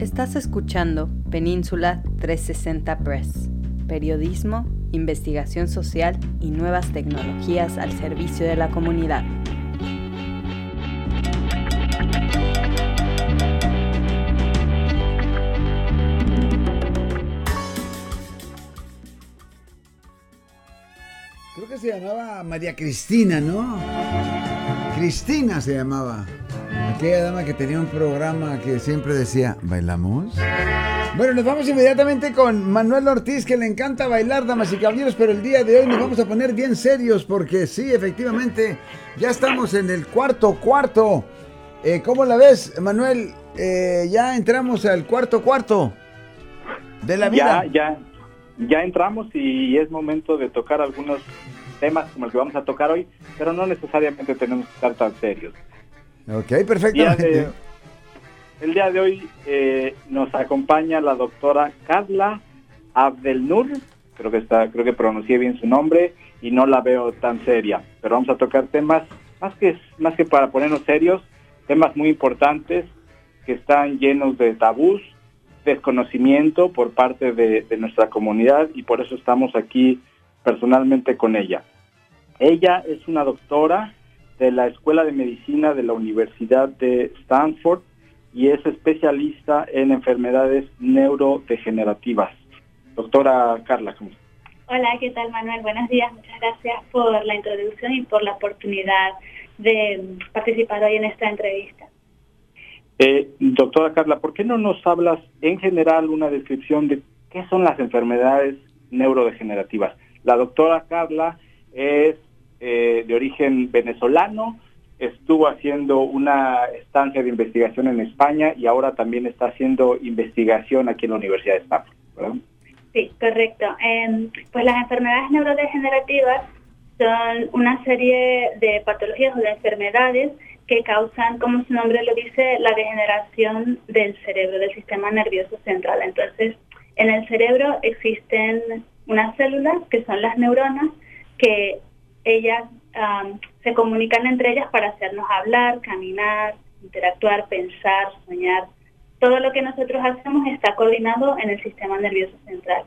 Estás escuchando Península 360 Press, periodismo, investigación social y nuevas tecnologías al servicio de la comunidad. Creo que se llamaba María Cristina, ¿no? Cristina se llamaba. Aquella dama que tenía un programa que siempre decía, ¿bailamos? Bueno, nos vamos inmediatamente con Manuel Ortiz, que le encanta bailar, damas y caballeros, pero el día de hoy nos vamos a poner bien serios porque sí, efectivamente, ya estamos en el cuarto cuarto. Eh, ¿Cómo la ves, Manuel? Eh, ya entramos al cuarto cuarto de la vida. Ya, ya, ya entramos y es momento de tocar algunos temas como el que vamos a tocar hoy, pero no necesariamente tenemos que estar tan serios. Ok, perfecto. el día de hoy eh, nos acompaña la doctora Carla Abdelnur, creo que está, creo que pronuncié bien su nombre y no la veo tan seria, pero vamos a tocar temas más que más que para ponernos serios, temas muy importantes que están llenos de tabús, desconocimiento por parte de, de nuestra comunidad y por eso estamos aquí personalmente con ella. Ella es una doctora de la Escuela de Medicina de la Universidad de Stanford y es especialista en enfermedades neurodegenerativas. Doctora Carla, ¿cómo Hola, ¿qué tal Manuel? Buenos días, muchas gracias por la introducción y por la oportunidad de participar hoy en esta entrevista. Eh, doctora Carla, ¿por qué no nos hablas en general una descripción de qué son las enfermedades neurodegenerativas? La doctora Carla es eh, de origen venezolano, estuvo haciendo una estancia de investigación en España y ahora también está haciendo investigación aquí en la Universidad de Stanford. Sí, correcto. Em, pues las enfermedades neurodegenerativas son una serie de patologías o de enfermedades que causan, como su nombre lo dice, la degeneración del cerebro, del sistema nervioso central. Entonces, en el cerebro existen unas células que son las neuronas que ellas se comunican entre ellas para hacernos hablar, caminar, interactuar, pensar, soñar. Todo lo que nosotros hacemos está coordinado en el sistema nervioso central.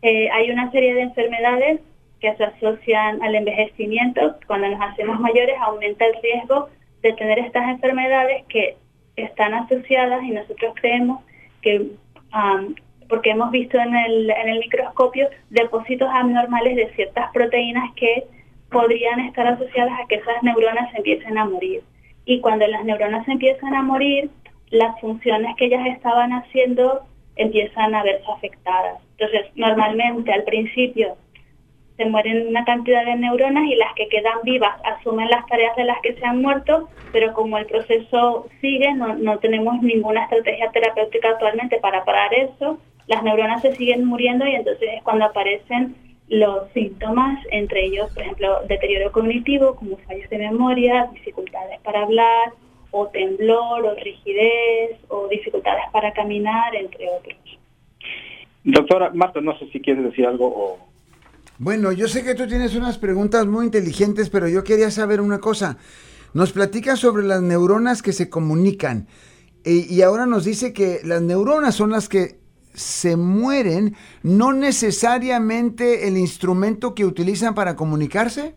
Eh, hay una serie de enfermedades que se asocian al envejecimiento. Cuando nos hacemos mayores aumenta el riesgo de tener estas enfermedades que están asociadas y nosotros creemos que, porque hemos visto en el, en el microscopio depósitos abnormales de ciertas proteínas que podrían estar asociadas a que esas neuronas empiecen a morir. Y cuando las neuronas empiezan a morir, las funciones que ellas estaban haciendo empiezan a verse afectadas. Entonces, normalmente al principio se mueren una cantidad de neuronas y las que quedan vivas asumen las tareas de las que se han muerto, pero como el proceso sigue, no, no tenemos ninguna estrategia terapéutica actualmente para parar eso, las neuronas se siguen muriendo y entonces es cuando aparecen los síntomas, entre ellos, por ejemplo, deterioro cognitivo, como fallos de memoria, dificultades para hablar, o temblor, o rigidez, o dificultades para caminar, entre otros. Doctora Marta, no sé si quieres decir algo o... Bueno, yo sé que tú tienes unas preguntas muy inteligentes, pero yo quería saber una cosa. Nos platica sobre las neuronas que se comunican y ahora nos dice que las neuronas son las que se mueren, no necesariamente el instrumento que utilizan para comunicarse?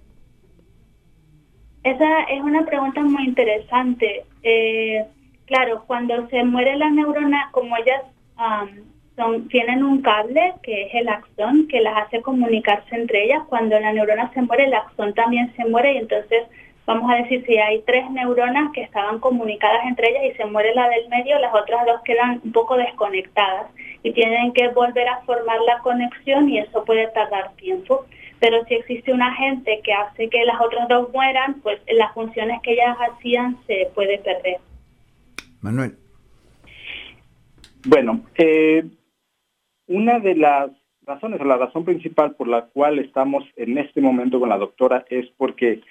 Esa es una pregunta muy interesante. Eh, claro, cuando se muere la neurona, como ellas son, tienen un cable que es el axón que las hace comunicarse entre ellas, cuando la neurona se muere, el axón también se muere y entonces vamos a decir, si hay tres neuronas que estaban comunicadas entre ellas y se muere la del medio, las otras dos quedan un poco desconectadas y tienen que volver a formar la conexión y eso puede tardar tiempo. Pero si existe un agente que hace que las otras dos mueran, pues las funciones que ellas hacían se puede perder. Manuel. Bueno, eh, una de las razones, o la razón principal por la cual estamos en este momento con la doctora es porque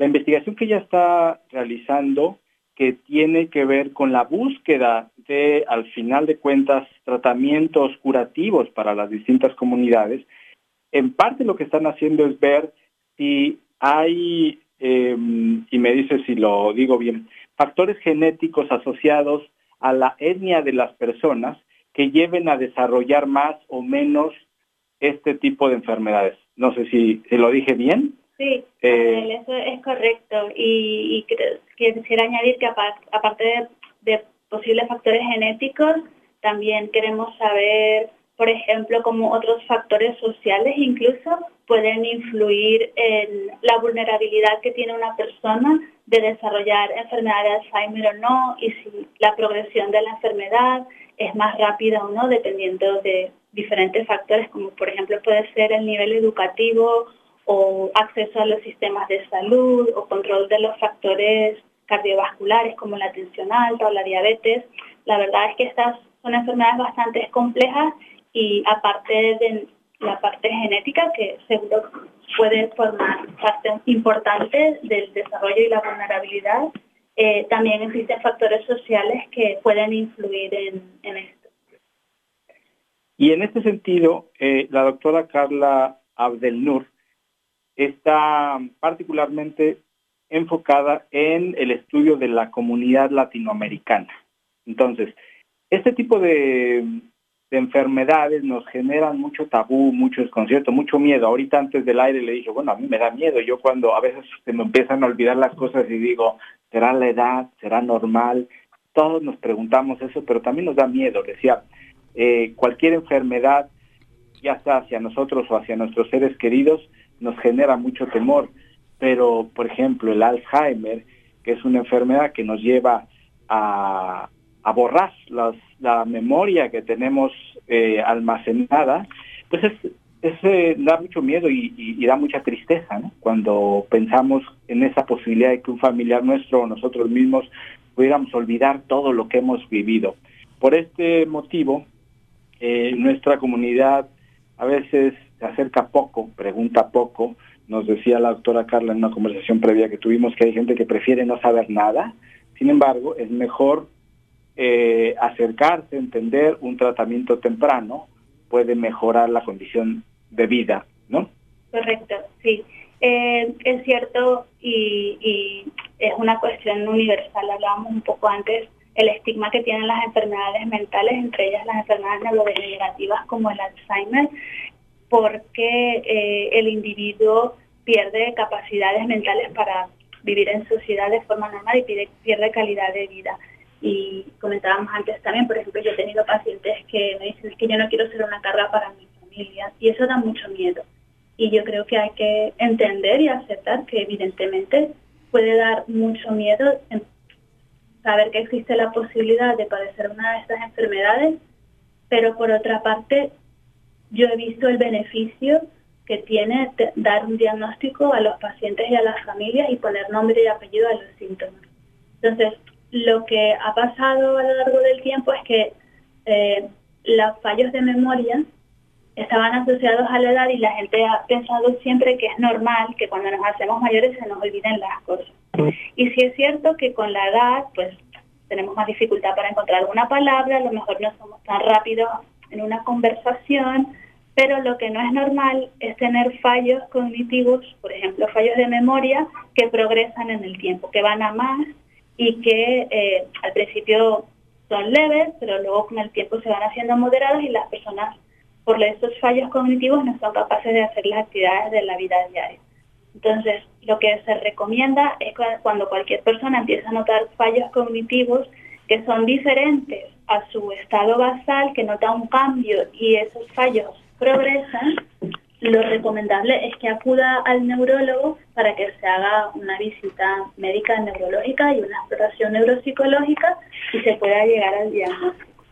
la investigación que ella está realizando, que tiene que ver con la búsqueda de, al final de cuentas, tratamientos curativos para las distintas comunidades, en parte lo que están haciendo es ver si hay, em, y me dice si lo digo bien, factores genéticos asociados a la etnia de las personas que lleven a desarrollar más o menos este tipo de enfermedades. No sé si lo dije bien. Sí, eh, eso es correcto. Y, quisiera añadir que aparte de, posibles factores genéticos, también queremos saber, por ejemplo, cómo otros factores sociales incluso pueden influir en la vulnerabilidad que tiene una persona de desarrollar enfermedad de Alzheimer o no, y si la progresión de la enfermedad es más rápida o no, dependiendo de diferentes factores, como por ejemplo puede ser el nivel educativo o acceso a los sistemas de salud o control de los factores cardiovasculares como la tensión alta o la diabetes. La verdad es que estas son enfermedades bastante complejas y aparte de la parte genética que seguro puede formar parte importante del desarrollo y la vulnerabilidad, eh, también existen factores sociales que pueden influir en, esto. Y en este sentido, eh, la doctora Carla Abdelnur está particularmente enfocada en el estudio de la comunidad latinoamericana. Entonces, este tipo de, enfermedades nos generan mucho tabú, mucho desconcierto, mucho miedo. Ahorita antes del aire le dije, bueno, a mí me da miedo. Yo cuando a veces se me empiezan a olvidar las cosas y digo, ¿será la edad? ¿Será normal? Todos nos preguntamos eso, pero también nos da miedo. Decía, eh, cualquier enfermedad, ya sea hacia nosotros o hacia nuestros seres queridos, nos genera mucho temor, pero por ejemplo el Alzheimer, que es una enfermedad que nos lleva a, borrar la memoria que tenemos eh, almacenada, pues es, eh, da mucho miedo y, da mucha tristeza cuando pensamos en esa posibilidad de que un familiar nuestro o nosotros mismos pudiéramos olvidar todo lo que hemos vivido. Por este motivo, eh, nuestra comunidad a veces se acerca poco, pregunta poco. Nos decía la doctora Carla en una conversación previa que tuvimos que hay gente que prefiere no saber nada. Sin embargo, es mejor eh, acercarse, entender un tratamiento temprano puede mejorar la condición de vida, ¿no? Correcto, sí. Eh, es cierto y, y, es una cuestión universal. Hablábamos un poco antes el estigma que tienen las enfermedades mentales, entre ellas las enfermedades neurodegenerativas como el Alzheimer, porque eh, el individuo pierde capacidades mentales para vivir en sociedad de forma normal y pierde, calidad de vida. Y comentábamos antes también, por ejemplo, yo he tenido pacientes que me dicen que yo no quiero ser una carga para mi familia y eso da mucho miedo. Y yo creo que hay que entender y aceptar que evidentemente puede dar mucho miedo saber que existe la posibilidad de padecer una de estas enfermedades, pero por otra parte yo he visto el beneficio que tiene dar un diagnóstico a los pacientes y a las familias y poner nombre y apellido a los síntomas. Entonces, lo que ha pasado a lo largo del tiempo es que eh, los fallos de memoria estaban asociados a la edad y la gente ha pensado siempre que es normal que cuando nos hacemos mayores se nos olviden las cosas. Y si es cierto que con la edad, pues tenemos más dificultad para encontrar alguna palabra, a lo mejor no somos tan rápidos en una conversación, pero lo que no es normal es tener fallos cognitivos, por ejemplo, fallos de memoria que progresan en el tiempo, que van a más y que eh, al principio son leves, pero luego con el tiempo se van haciendo moderados y las personas por estos fallos cognitivos no son capaces de hacer las actividades de la vida diaria. Entonces, lo que se recomienda es cuando cualquier persona empieza a notar fallos cognitivos que son diferentes a su estado basal, que nota un cambio y esos fallos progresan, lo recomendable es que acuda al neurólogo para que se haga una visita médica neurológica y una exploración neuropsicológica y se pueda llegar al diagnóstico.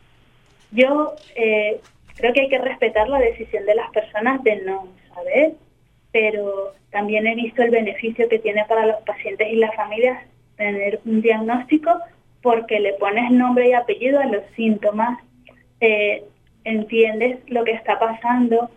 Yo eh, creo que hay que respetar la decisión de las personas de no saber, pero también he visto el beneficio que tiene para los pacientes y las familias tener un diagnóstico porque le pones nombre y apellido a los síntomas, eh, entiendes lo que está pasando,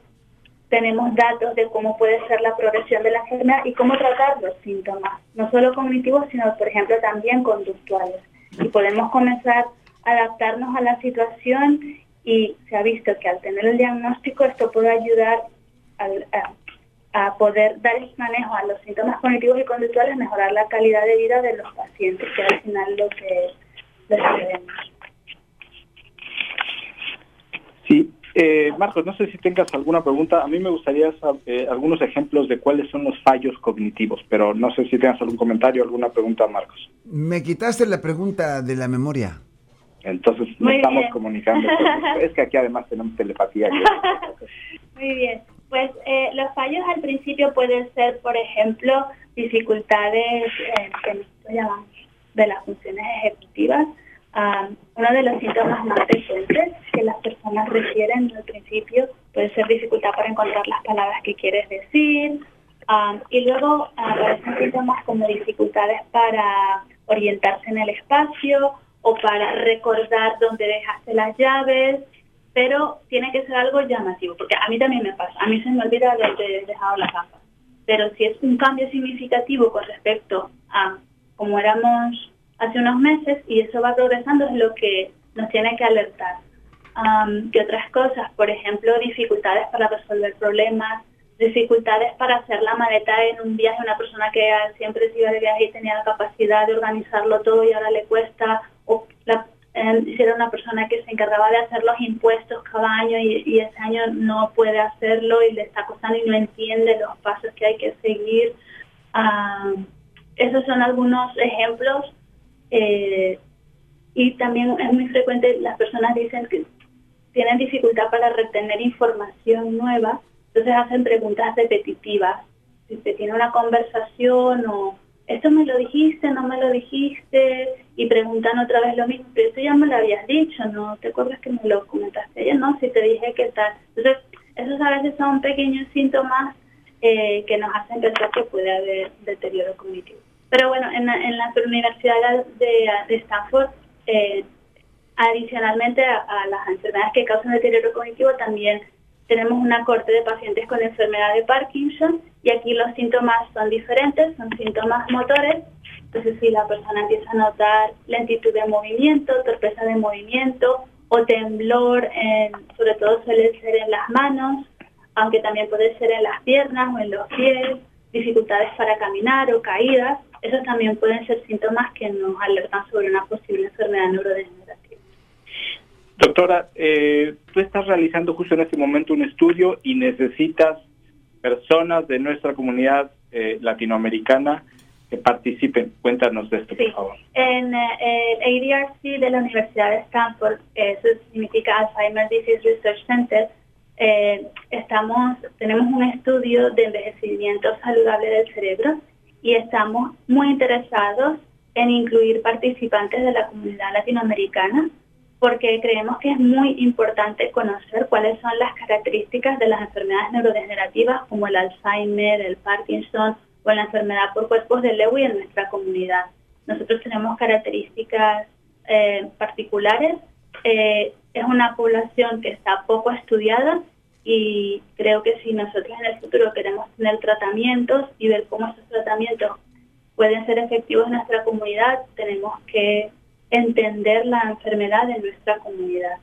tenemos datos de cómo puede ser la progresión de la enfermedad y cómo tratar los síntomas, no solo cognitivos, sino por ejemplo también conductuales. Y podemos comenzar a adaptarnos a la situación y se ha visto que al tener el diagnóstico esto puede ayudar al, a poder dar manejo a los síntomas cognitivos y conductuales, mejorar la calidad de vida de los pacientes, que al final lo que, lo. Sí, eh, Marcos, no sé si tengas alguna pregunta. A mí me gustaría saber, eh, algunos ejemplos de cuáles son los fallos cognitivos, pero no sé si tengas algún comentario, alguna pregunta, Marcos. Me quitaste la pregunta de la memoria. Entonces estamos comunicando. es que aquí además tenemos telepatía. Muy bien. Pues eh, los fallos al principio pueden ser, por ejemplo, dificultades eh, de las funciones ejecutivas. uno de los síntomas más frecuentes que las personas refieren al principio puede ser dificultad para encontrar las palabras que quieres decir. y luego aparecen síntomas como dificultades para orientarse en el espacio o para recordar dónde dejaste las llaves, pero tiene que ser algo llamativo, porque a mí también me pasa, a mí se me olvida de haber dejado las gafas, pero si es un cambio significativo con respecto a como éramos hace unos meses y eso va progresando es lo que nos tiene que alertar. que otras cosas, por ejemplo, dificultades para resolver problemas, dificultades para hacer la maleta en un viaje, una persona que siempre se iba de viaje y tenía la capacidad de organizarlo todo y ahora le cuesta, o la, si era una persona que se encargaba de hacer los impuestos cada año y, ese año no puede hacerlo y le está costando y no entiende los pasos que hay que seguir. Ah, esos son algunos ejemplos. Eh, y también es muy frecuente, las personas dicen que tienen dificultad para retener información nueva, entonces hacen preguntas repetitivas. Si se tiene una conversación o esto me lo dijiste, no me lo dijiste, y preguntan otra vez lo mismo, pero esto ya me lo habías dicho, ¿no? ¿Te acuerdas que me lo comentaste ayer? No, si te dije que tal. Entonces, esos a veces son pequeños síntomas eh, que nos hacen pensar que puede haber deterioro cognitivo. Pero bueno, en la, Universidad de, de Stanford, eh, adicionalmente a, a, las enfermedades que causan deterioro cognitivo, también tenemos una corte de pacientes con enfermedad de Parkinson y aquí los síntomas son diferentes, son síntomas motores. Entonces, si la persona empieza a notar lentitud de movimiento, torpeza de movimiento o temblor, sobre todo suele ser en las manos, aunque también puede ser en las piernas o en los pies, dificultades para caminar o caídas, esos también pueden ser síntomas que nos alertan sobre una posible enfermedad neurodegenerativa. Doctora, eh, tú estás realizando justo en este momento un estudio y necesitas personas de nuestra comunidad eh, latinoamericana que participen. Cuéntanos de esto, por favor. En eh, el ADRC de la Universidad de Stanford, eso significa Alzheimer's Disease Research Center, eh, estamos, tenemos un estudio de envejecimiento saludable del cerebro y estamos muy interesados en incluir participantes de la comunidad latinoamericana porque creemos que es muy importante conocer cuáles son las características de las enfermedades neurodegenerativas como el Alzheimer, el Parkinson o la enfermedad por cuerpos de Lewy en nuestra comunidad. Nosotros tenemos características eh, particulares. Eh, es una población que está poco estudiada y creo que si nosotros en el futuro queremos tener tratamientos y ver cómo esos tratamientos pueden ser efectivos en nuestra comunidad, tenemos que entender la enfermedad en nuestra comunidad.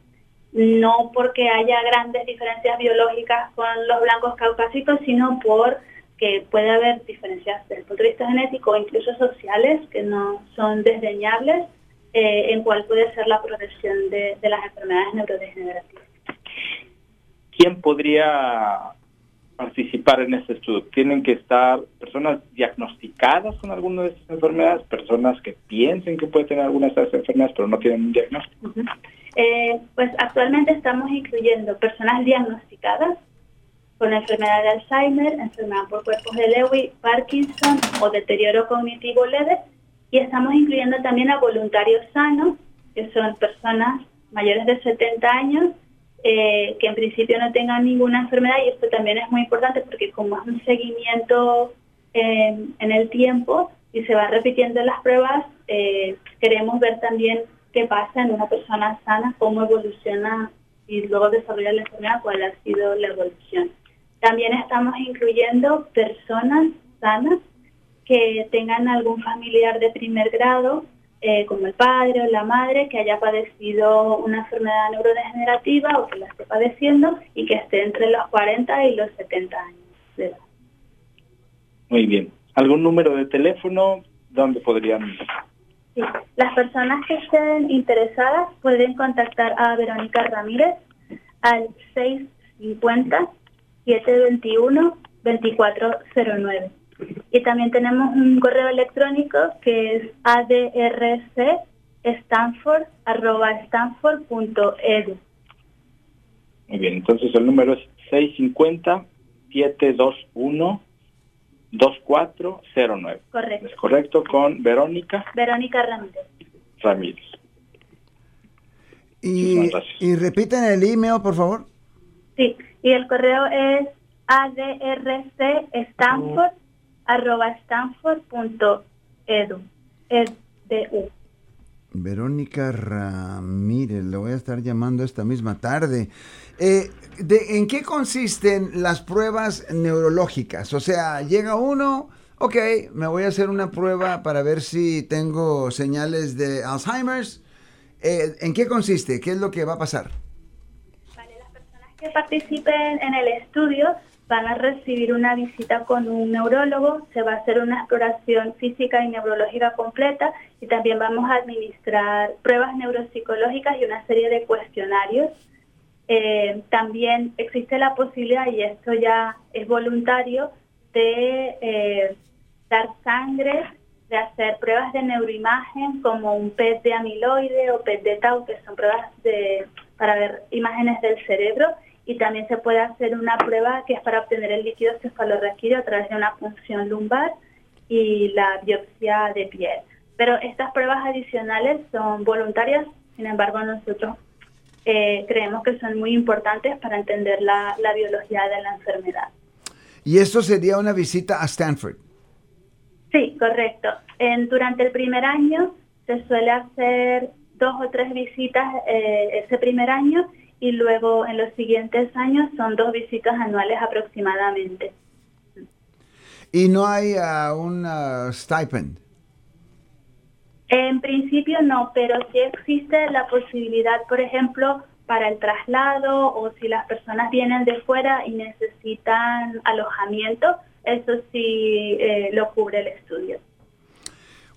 No porque haya grandes diferencias biológicas con los blancos caucásicos, sino por que puede haber diferencias desde el punto de vista genético o incluso sociales que no son desdeñables eh, en cuál puede ser la progresión de, las enfermedades neurodegenerativas. ¿Quién podría participar en este estudio? ¿Tienen que estar personas diagnosticadas con alguna de estas enfermedades, personas que piensen que puede tener alguna de estas enfermedades pero no tienen un diagnóstico? Eh, pues actualmente estamos incluyendo personas diagnosticadas con enfermedad de Alzheimer, enfermedad por cuerpos de Lewy, Parkinson o deterioro cognitivo leve. Y estamos incluyendo también a voluntarios sanos, que son personas mayores de 70 años eh, que en principio no tengan ninguna enfermedad. Y esto también es muy importante porque como es un seguimiento eh, en el tiempo y se va repitiendo las pruebas, eh, queremos ver también qué pasa en una persona sana, cómo evoluciona y luego desarrolla la enfermedad, cuál ha sido la evolución. También estamos incluyendo personas sanas que tengan algún familiar de primer grado, eh, como el padre o la madre, que haya padecido una enfermedad neurodegenerativa o que la esté padeciendo y que esté entre los 40 y los 70 años de edad. Muy bien. ¿Algún número de teléfono donde podrían...? Sí. Las personas que estén interesadas pueden contactar a Verónica Ramírez al 6 50-721-2409. Y también tenemos un correo electrónico que es adrcstanford.edu. Muy bien, entonces el número es 650-721. 2409. Correcto. ¿Es correcto? Con Verónica. Verónica Ramírez. Ramírez. Y, y repiten el email, por favor. Sí, y el correo es adrcstanford arroba. Edu. Verónica Ramírez, le voy a estar llamando esta misma tarde. Eh, de, ¿En qué consisten las pruebas neurológicas? O sea, llega uno, ok, me voy a hacer una prueba para ver si tengo señales de Alzheimer's. Eh, ¿En qué consiste? ¿Qué es lo que va a pasar? Que participen en el estudio van a recibir una visita con un neurólogo, se va a hacer una exploración física y neurológica completa y también vamos a administrar pruebas neuropsicológicas y una serie de cuestionarios. Eh, también existe la posibilidad, y esto ya es voluntario, de eh, dar sangre, de hacer pruebas de neuroimagen como un PET de amiloide o PET de tau, que son pruebas de, para ver imágenes del cerebro y también se puede hacer una prueba que es para obtener el líquido cefalorraquídeo a través de una punción lumbar y la biopsia de piel. Pero estas pruebas adicionales son voluntarias, sin embargo nosotros eh, creemos que son muy importantes para entender la, biología de la enfermedad. ¿Y esto sería una visita a Stanford? Sí, correcto. En, durante el primer año se suele hacer dos o tres visitas eh, ese primer año y luego en los siguientes años son dos visitas anuales aproximadamente. ¿Y no hay uh, un uh, stipend? En principio no, pero sí existe la posibilidad, por ejemplo, para el traslado o si las personas vienen de fuera y necesitan alojamiento, eso sí eh, lo cubre el estudio.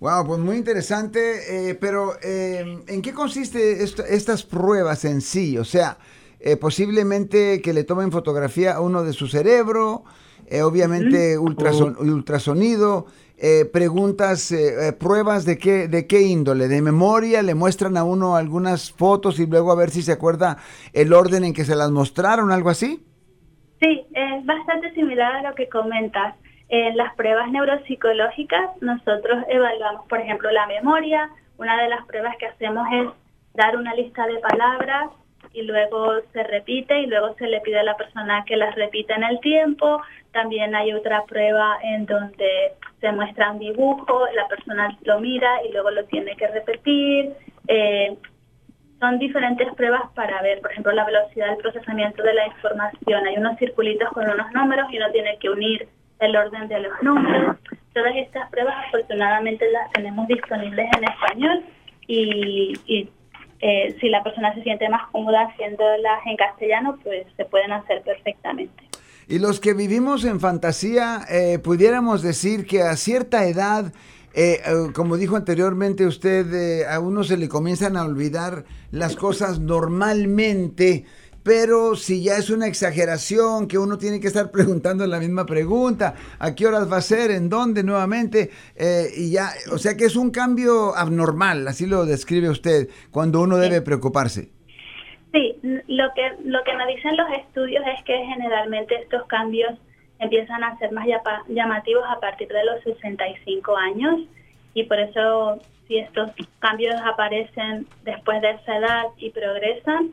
Wow, pues muy interesante, eh, pero eh, ¿en qué consiste estas pruebas en sí? O sea, eh, posiblemente que le tomen fotografía a uno de su cerebro, obviamente ultrasonido, preguntas, pruebas de qué, de qué índole, de memoria, le muestran a uno algunas fotos y luego a ver si se acuerda el orden en que se las mostraron, algo así. Sí, es bastante similar a lo que comentas. En las pruebas neuropsicológicas nosotros evaluamos, por ejemplo, la memoria. Una de las pruebas que hacemos es dar una lista de palabras y luego se repite y luego se le pide a la persona que las repita en el tiempo. También hay otra prueba en donde se muestra un dibujo, la persona lo mira y luego lo tiene que repetir. Eh, son diferentes pruebas para ver, por ejemplo, la velocidad del procesamiento de la información. Hay unos circulitos con unos números y uno tiene que unir el orden de los números. Todas estas pruebas afortunadamente las tenemos disponibles en español y, eh, si la persona se siente más cómoda haciéndolas en castellano, pues se pueden hacer perfectamente. Y los que vivimos en fantasía, eh, pudiéramos decir que a cierta edad, eh, como dijo anteriormente usted, a uno se le comienzan a olvidar las cosas normalmente pero si ya es una exageración que uno tiene que estar preguntando la misma pregunta, ¿a qué horas va a ser? ¿En dónde nuevamente? Eh, y ya, o sea que es un cambio abnormal, así lo describe usted, cuando uno debe preocuparse. Sí, lo que, lo que nos dicen los estudios es que generalmente estos cambios empiezan a ser más llamativos a partir de los 65 años y por eso si estos cambios aparecen después de esa edad y progresan,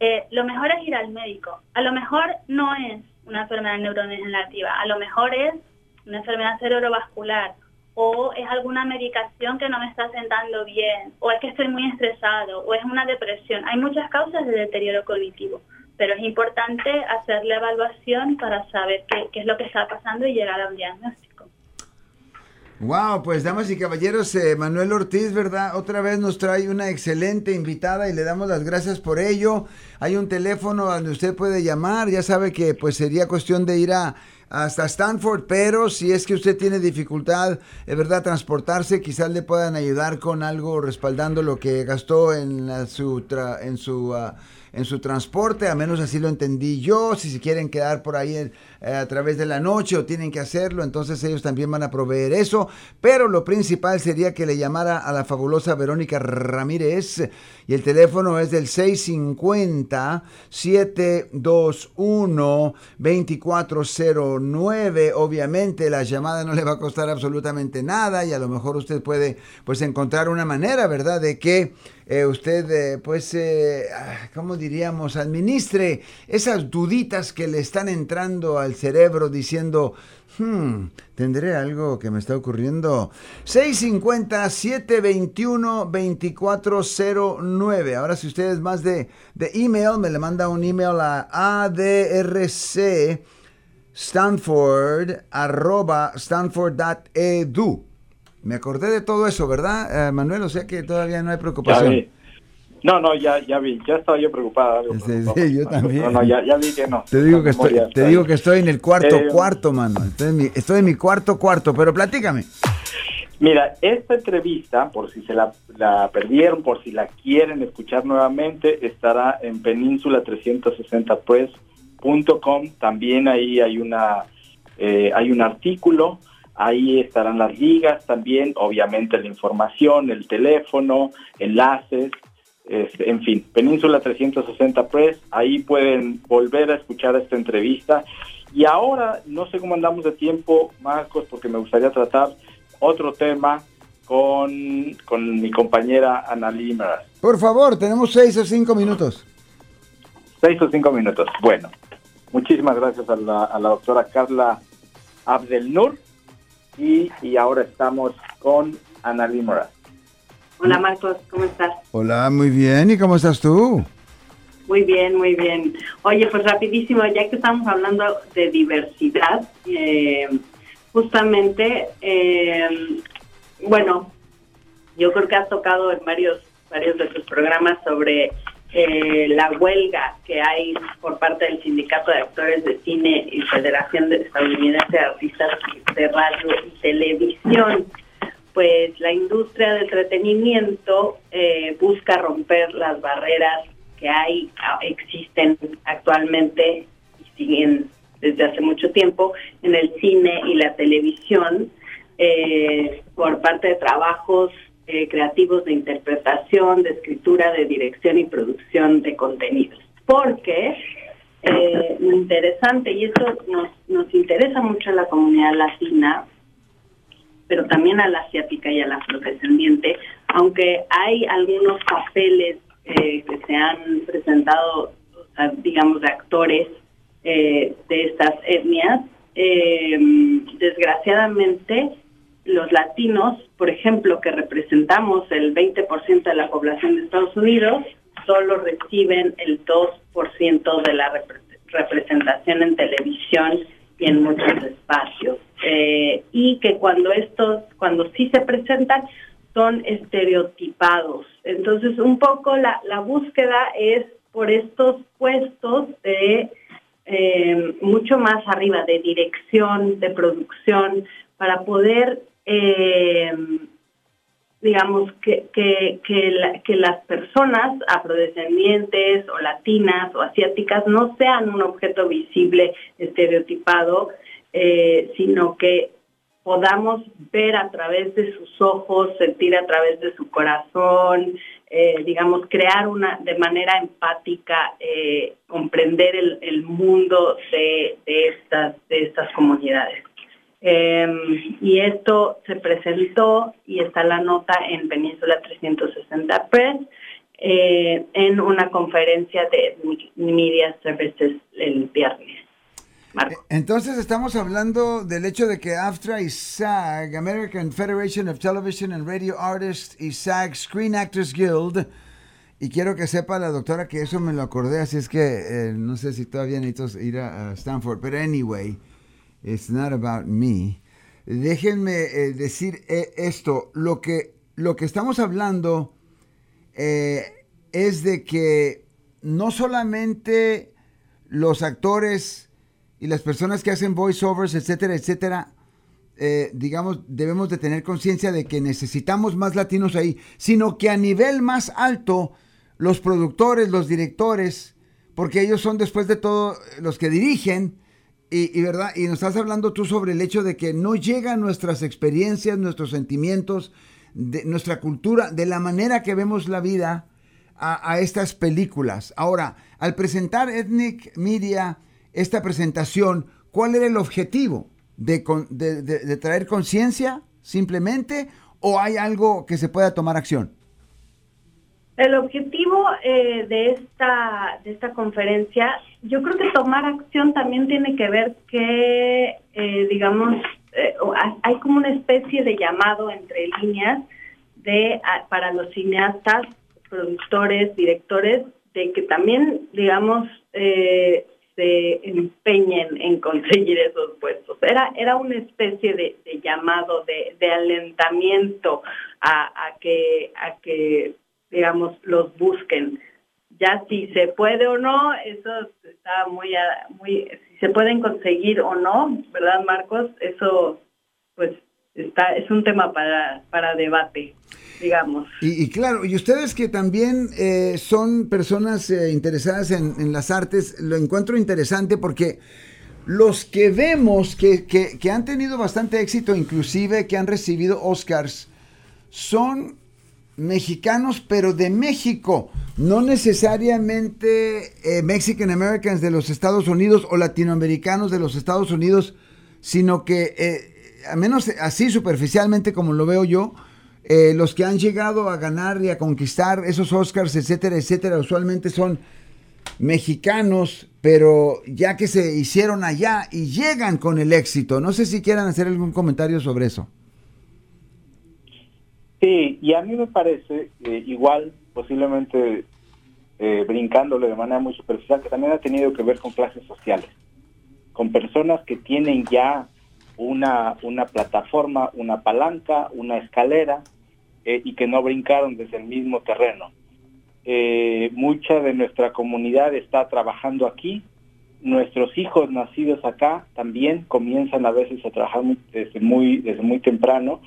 eh, lo mejor es ir al médico. A lo mejor no es una enfermedad neurodegenerativa, a lo mejor es una enfermedad cerebrovascular o es alguna medicación que no me está sentando bien, o es que estoy muy estresado, o es una depresión. Hay muchas causas de deterioro cognitivo, pero es importante hacer la evaluación para saber qué, qué es lo que está pasando y llegar a un diagnóstico. Wow, pues damas y caballeros, eh, Manuel Ortiz, ¿verdad? Otra vez nos trae una excelente invitada y le damos las gracias por ello. Hay un teléfono donde usted puede llamar, ya sabe que pues sería cuestión de ir a hasta Stanford, pero si es que usted tiene dificultad, es verdad, transportarse, quizás le puedan ayudar con algo respaldando lo que gastó en su en su ah, en su transporte, a menos así lo entendí yo, si se quieren quedar por ahí eh, a través de la noche o tienen que hacerlo, entonces ellos también van a proveer eso, pero lo principal sería que le llamara a la fabulosa Verónica Ramírez y el teléfono es del 650 721 2409, obviamente la llamada no le va a costar absolutamente nada y a lo mejor usted puede pues encontrar una manera, ¿verdad? De que eh, usted, eh, pues, eh, ¿cómo diríamos? Administre esas duditas que le están entrando al cerebro diciendo, hmm, ¿tendré algo que me está ocurriendo? 650-721-2409. Ahora, si usted es más de, de email, me le manda un email a adrc stanford arroba stanford.edu. Me acordé de todo eso, ¿verdad, eh, Manuel? O sea que todavía no hay preocupación. No, no, ya, ya vi, ya estaba yo preocupado. Sí, sí, yo también. No, no, ya, ya, vi que no. Te digo que, estoy, te digo que estoy en el cuarto eh, cuarto, mano. Estoy en, mi, estoy en mi cuarto cuarto, pero platícame. Mira, esta entrevista, por si se la, la, perdieron, por si la quieren escuchar nuevamente, estará en península360press.com. También ahí hay una eh, hay un artículo Ahí estarán las ligas también, obviamente la información, el teléfono, enlaces, en fin, Península 360 Press, ahí pueden volver a escuchar esta entrevista. Y ahora, no sé cómo andamos de tiempo, Marcos, porque me gustaría tratar otro tema con, con mi compañera Ana Limeras. Por favor, tenemos seis o cinco minutos. Seis o cinco minutos. Bueno, muchísimas gracias a la, a la doctora Carla Abdelnur y, ahora estamos con Ana Limora. Hola Marcos, ¿cómo estás? Hola, muy bien. ¿Y cómo estás tú? Muy bien, muy bien. Oye, pues rapidísimo, ya que estamos hablando de diversidad, eh, justamente, eh, bueno, yo creo que has tocado en varios, varios de tus programas sobre eh, la huelga que hay por parte del Sindicato de Actores de Cine y Federación de Estadounidense de Artistas de Radio y Televisión, pues la industria del entretenimiento eh, busca romper las barreras que hay, ah, existen actualmente y siguen desde hace mucho tiempo en el cine y la televisión eh, por parte de trabajos eh, creativos de interpretación, de escritura, de dirección y producción de contenidos. Porque eh, lo interesante, y esto nos, interesa mucho a la comunidad latina, pero también a la asiática y a la afrodescendiente, aunque hay algunos papeles eh, que se han presentado, digamos, de actores de estas etnias, desgraciadamente los latinos, por ejemplo, que representamos el 20% de la población de Estados Unidos, solo reciben el 2% de la representación en televisión y en muchos espacios. Eh, y que cuando estos, cuando sí se presentan, son estereotipados. Entonces, un poco la, la búsqueda es por estos puestos de eh, mucho más arriba, de dirección, de producción, para poder eh, digamos, que, que, las personas afrodescendientes o latinas o asiáticas no sean un objeto visible estereotipado, eh, sino que podamos ver a través de sus ojos, sentir a través de su corazón, eh, digamos, crear una de manera empática, comprender el, mundo de, estas, de estas comunidades. Em, y esto se presentó y está la nota en Península 360 Press eh, en una conferencia de Media Services el viernes. Eh, entonces estamos hablando del hecho de que AFTRA y SAG, American Federation of Television and Radio Artists y SAG Screen Actors Guild, y quiero que sepa la doctora que eso me lo acordé, así es que eh, no sé si todavía necesito ir a Stanford, pero anyway, It's not about me. Déjenme eh, decir eh, esto. Lo que, lo que estamos hablando eh, es de que no solamente los actores y las personas que hacen voiceovers, etcétera, etcétera, digamos, debemos de tener conciencia de que necesitamos más latinos ahí, sino que a nivel más alto los productores, los directores, porque ellos son después de todo los que dirigen, y, verdad, y nos estás hablando tú sobre el hecho de que no llegan nuestras experiencias, nuestros sentimientos, de nuestra cultura, de la manera que vemos la vida a, estas películas. Ahora, al presentar Ethnic Media esta presentación, ¿cuál era el objetivo? ¿De, de traer conciencia simplemente o hay algo que se pueda tomar acción? El objetivo eh, de esta de esta conferencia, yo creo que tomar acción también tiene que ver que, eh, digamos, eh, hay como una especie de llamado entre líneas de para los cineastas, productores, directores, de que también, digamos, se empeñen en conseguir esos puestos. Era, era una especie de, llamado, de, alentamiento a, a, que, a que, digamos, los busquen. Ya si se puede o no, eso está muy, muy, si se pueden conseguir o no, ¿verdad, Marcos? Eso, pues, está, es un tema para, para debate digamos. Y, claro, y ustedes que también eh, son personas eh, interesadas en, las artes, lo encuentro interesante porque los que vemos que, que, han tenido bastante éxito, inclusive que han recibido Oscars, son mexicanos, pero de México, no necesariamente eh, Mexican Americans de los Estados Unidos o latinoamericanos de los Estados Unidos, sino que, a menos así superficialmente como lo veo yo, eh, los que han llegado a ganar y a conquistar esos Oscars, etcétera, etcétera, usualmente son mexicanos, pero ya que se hicieron allá y llegan con el éxito. No sé si quieran hacer algún comentario sobre eso. Sí, y a mí me parece eh, igual, posiblemente eh, brincándole de manera muy superficial, que también ha tenido que ver con clases sociales, con personas que tienen ya una, una plataforma, una palanca, una escalera, eh, y que no brincaron desde el mismo terreno. Mucha de nuestra comunidad está trabajando aquí, nuestros hijos nacidos acá también comienzan a veces a trabajar desde muy desde muy temprano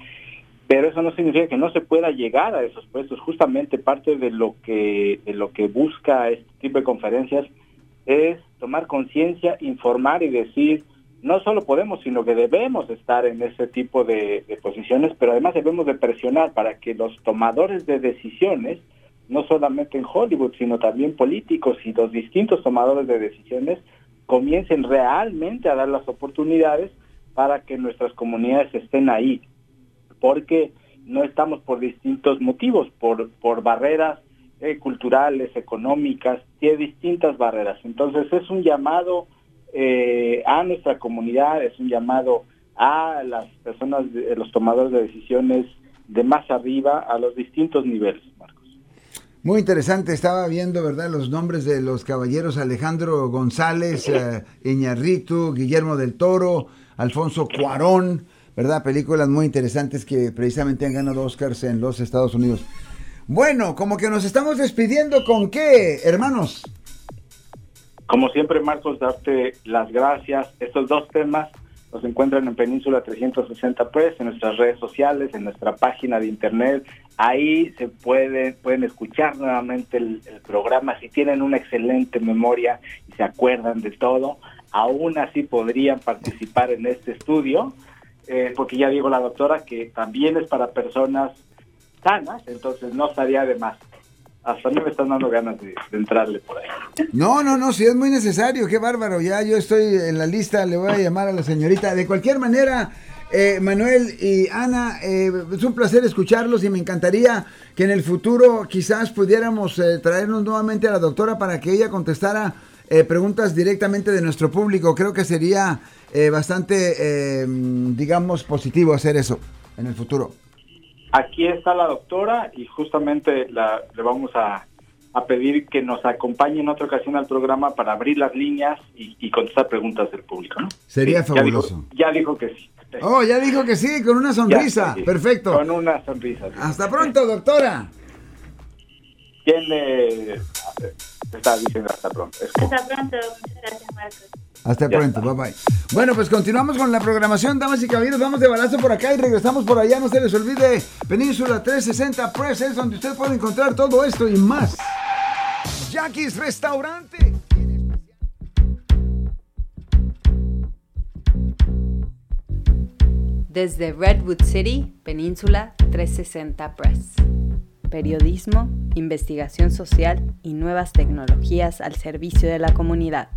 pero eso no significa que no se pueda llegar a esos puestos. Justamente parte de lo que de lo que busca este tipo de conferencias es tomar conciencia informar y decir no solo podemos, sino que debemos estar en ese tipo de, posiciones, pero además debemos de presionar para que los tomadores de decisiones, no solamente en Hollywood, sino también políticos y los distintos tomadores de decisiones, comiencen realmente a dar las oportunidades para que nuestras comunidades estén ahí, porque no estamos por distintos motivos, por, por barreras eh, culturales, económicas, tiene distintas barreras. Entonces es un llamado eh, a nuestra comunidad, es un llamado a las personas, los tomadores de decisiones de más arriba, a los distintos niveles, Marcos. Muy interesante, estaba viendo, ¿verdad?, los nombres de los caballeros Alejandro González, eh, Iñarritu, Guillermo del Toro, Alfonso Cuarón, ¿verdad? Películas muy interesantes que precisamente han ganado Oscars en los Estados Unidos. Bueno, como que nos estamos despidiendo con qué, hermanos. Como siempre, Marcos, darte las gracias. Estos dos temas los encuentran en Península 360 Press, en nuestras redes sociales, en nuestra página de internet. Ahí se pueden, pueden escuchar nuevamente el, programa. Si tienen una excelente memoria y se acuerdan de todo, aún así podrían participar en este estudio, eh, porque ya digo la doctora que también es para personas sanas, entonces no estaría de más hasta a mí me están dando ganas de, entrarle por ahí. No, no, no, si es muy necesario, qué bárbaro, ya yo estoy en la lista, le voy a llamar a la señorita. De cualquier manera, eh, Manuel y Ana, eh, es un placer escucharlos y me encantaría que en el futuro quizás pudiéramos eh, traernos nuevamente a la doctora para que ella contestara preguntas directamente de nuestro público. Creo que sería bastante, digamos, positivo hacer eso en el futuro. Aquí está la doctora y justamente le vamos a, pedir que nos acompañe en otra ocasión al programa para abrir las líneas y, contestar preguntas del público. ¿no? Sería fabuloso. Ya dijo, que sí. Oh, ya dijo que sí, con una sonrisa. Perfecto. Con una sonrisa. Hasta pronto, doctora. ¿Quién le está diciendo hasta pronto? Hasta pronto. Muchas gracias, Marcos. Hasta pronto, bye bye. Bueno, pues continuamos con la programación, damas y caballeros. Vamos de balazo por acá y regresamos por allá. No se les olvide, Península 360 Press es donde usted puede encontrar todo esto y más. Jackie's Restaurante. Desde Redwood City, Península 360 Press periodismo, investigación social y nuevas tecnologías al servicio de la comunidad.